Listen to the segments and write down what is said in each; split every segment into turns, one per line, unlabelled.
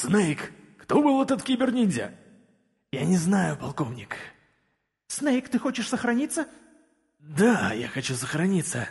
Снейк, кто был этот киберниндзя?
Я не знаю, полковник.
Снейк, ты хочешь сохраниться?
Да, я хочу сохраниться.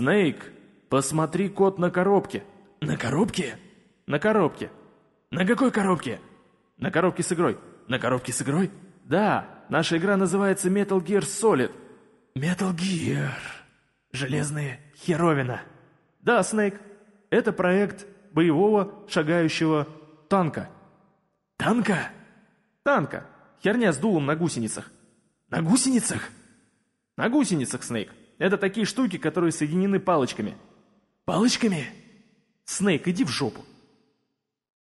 Снейк, посмотри код на коробке.
На коробке?
На коробке.
На какой коробке?
На коробке с игрой.
На коробке с игрой?
Да, наша игра называется Metal Gear Solid.
Metal Gear. Железная херовина.
Да, Снейк. Это проект боевого шагающего танка.
Танка?
Танка. Херня с дулом на гусеницах.
На гусеницах?
На гусеницах, Снейк. Это такие штуки, которые соединены палочками.
Палочками?
Снейк, иди в жопу.